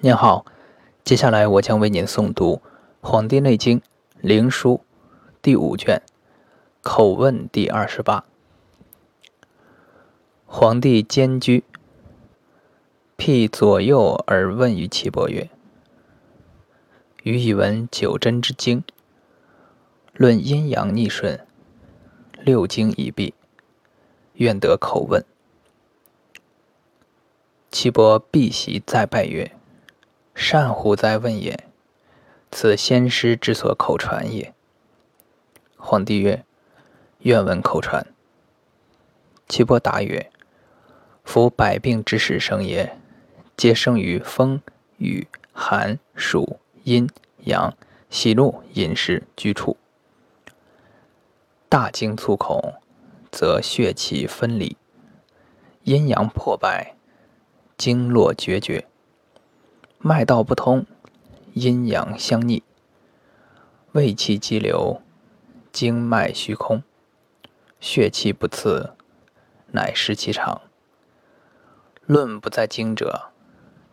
您好，接下来我将为您诵读《黄帝内经·灵书》第五卷《口问》第二十八。皇帝兼居，辟左右而问于岐伯曰：“余以闻九针之经，论阴阳逆顺，六经已毕，愿得口问。”岐伯避席再拜曰：“善乎哉问也！此先师之所口传也。”皇帝曰：“愿闻口传。”岐伯答曰：“夫百病之始生也，皆生于风、雨、寒、暑、阴、阳、喜怒、饮食、居处。大惊促恐，则血气分离，阴阳破败。”经络决绝，脉道不通，阴阳相逆，胃气激流，经脉虚空，血气不次，乃失其常。论不在经者，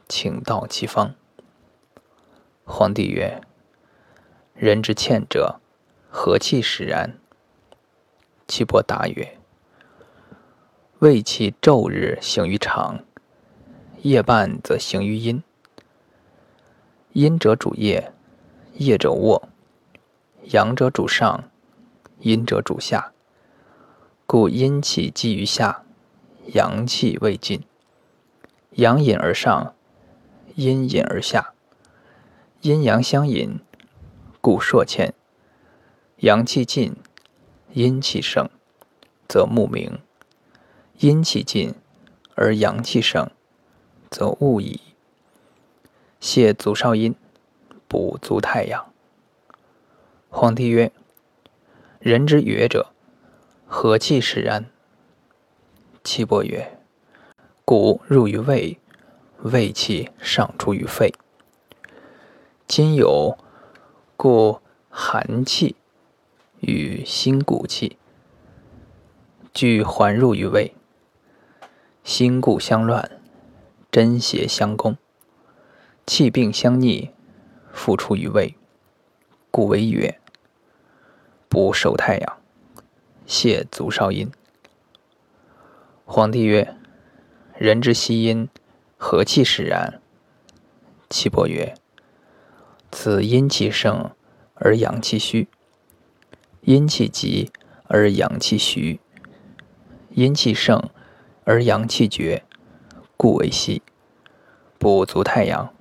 请道其方。皇帝曰：“人之欠者，何气使然？”岐伯答曰：“胃气昼日行于肠。”夜半则行于阴，阴者主夜，夜者卧；阳者主上，阴者主下。故阴气积于下，阳气未尽。阳引而上，阴引而下。阴阳相引，故朔欠。阳气尽，阴气盛，则目明；阴气尽而阳气盛。则物矣。泻足少阴，补足太阳。皇帝曰：“人之曰者，何气使然？”岐伯曰：“骨入于胃，胃气上出于肺。今有故寒气与心骨气俱环入于胃，心骨相乱。”真邪相攻，气病相逆，复出于胃，故为曰：补守太阳，泻足少阴。皇帝曰：人之息阴，何气使然？岐伯曰：此阴气盛而阳气虚，阴气急而阳气虚，阴气盛而阳气绝。故为息，补足太阳，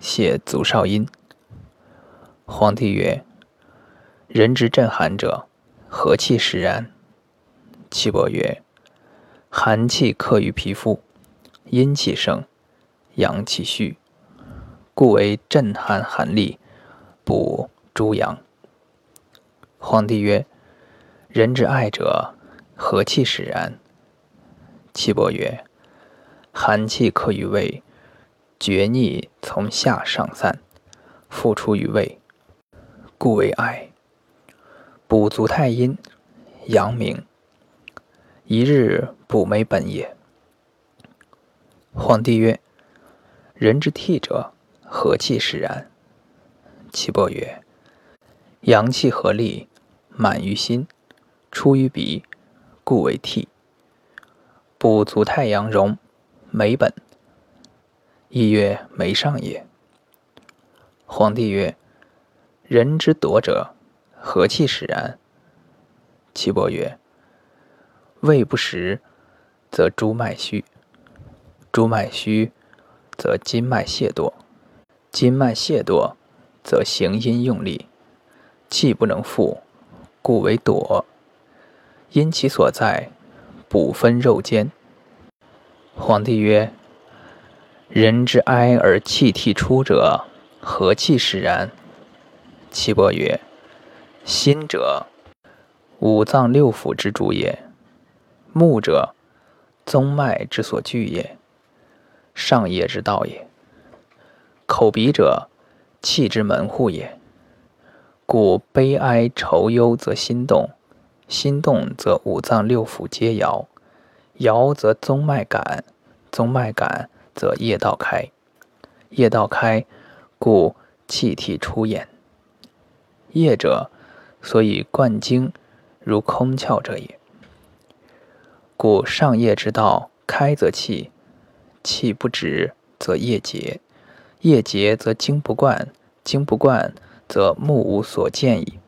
泻足少阴。皇帝曰：“人之震寒者，何气使然？”岐伯曰：“寒气克于皮肤，阴气盛，阳气虚，故为震寒寒栗，补诸阳。”皇帝曰：“人之爱者，何气使然？”岐伯曰：寒气克于胃，厥逆从下上散，复出于胃，故为哀。补足太阴，阳明。一日补每本也。皇帝曰：人之涕者，何气使然？岐伯曰：阳气合力，满于心，出于鼻，故为涕。补足太阳荣。梅本，亦曰梅上也。皇帝曰：“人之夺者，何气使然？”岐伯曰：“胃不食，则诸脉虚；诸脉虚，则筋脉懈惰；筋脉懈惰，则行阴用力，气不能复，故为夺。因其所在，补分肉间。”皇帝曰：“人之哀而气涕出者，何气使然？”岐伯曰：“心者，五脏六腑之主也；目者，宗脉之所聚也，上液之道也；口鼻者，气之门户也。故悲哀愁忧，则心动；心动，则五脏六腑皆摇。”摇则宗脉感，宗脉感则液道开，业道开，故气体出焉。业者，所以贯经如空窍者也。故上业之道，开则气，气不止则业结，业结则精不贯，精不贯则目无所见矣。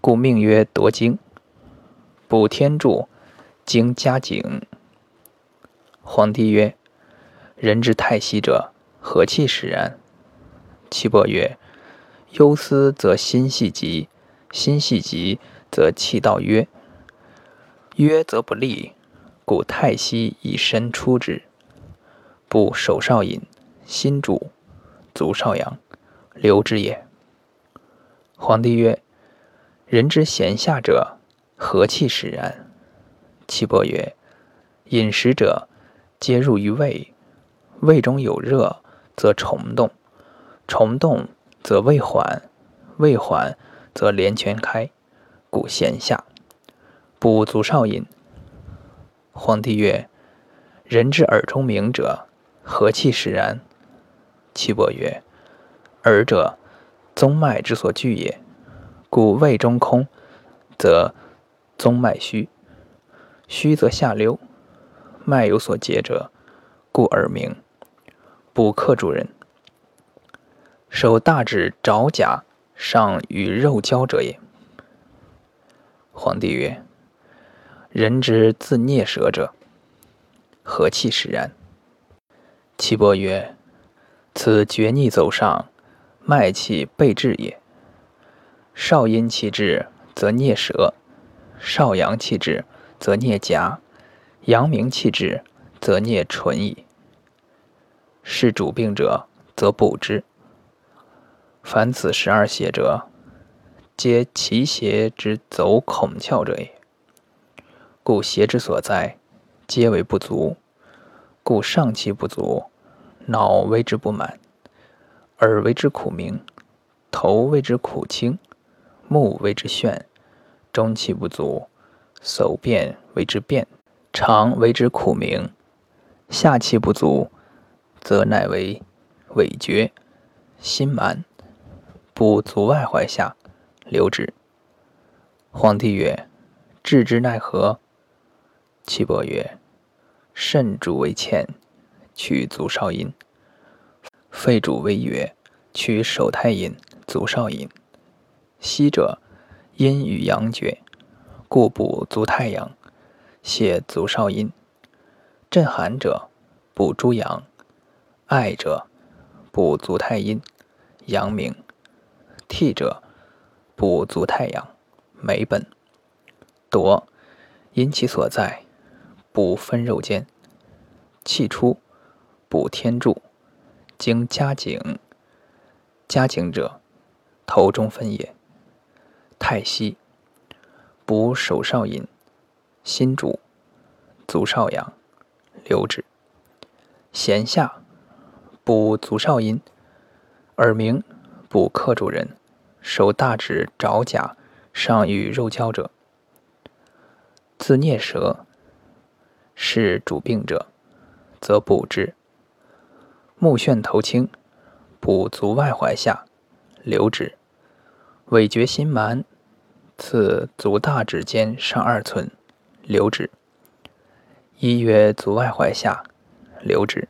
故命曰夺经，补天柱，经加景。皇帝曰：人之太息者，何气使然？岐伯曰：忧思则心系急，心系急则气道约，约则不利，故太息以身出之。不手少阴，心主，足少阳，流之也。皇帝曰：人之闲下者，何气使然？岐伯曰：饮食者，皆入于胃，胃中有热，则虫动，虫动则胃缓，胃缓则连泉开，故闲下。补足少阴。皇帝曰：人之耳中鸣者，何气使然？岐伯曰：耳者，宗脉之所聚也。故胃中空，则宗脉虚；虚则下溜，脉有所结者，故耳鸣。补客主人，手大指爪甲上与肉交者也。皇帝曰：人之自啮舌者，何气使然？岐伯曰：此厥逆走上，脉气背至也。少阴气滞，则啮舌；少阳气滞，则啮颊；阳明气滞，则啮唇矣。是主病者，则补之。凡此十二邪者，皆其邪之走孔窍者也。故邪之所在，皆为不足。故上气不足，脑为之不满，耳为之苦鸣，头为之苦清。目为之眩，中气不足，手便为之变，肠为之苦鸣，下气不足，则乃为痿厥，心满，不足外踝下，流之。皇帝曰：治之奈何？岐伯曰：肾主为欠，取足少阴；肺主为月，取手太阴、足少阴。息者，阴与阳绝，故补足太阳，泻足少阴。震寒者，补诸阳；爱者，补足太阴，阳明。替者，补足太阳，美本。夺，因其所在，补分肉间。气出，补天柱，经加景。加景者，头中分也。太息，补手少阴，心主，足少阳，留之。弦下，补足少阴，耳鸣，补客主人，手大指爪甲上与肉交者，自啮舌，是主病者，则补之。目眩头青，补足外踝下，留指。尾厥心蛮。次足大指间上二寸，留指。一曰足外踝下，留指。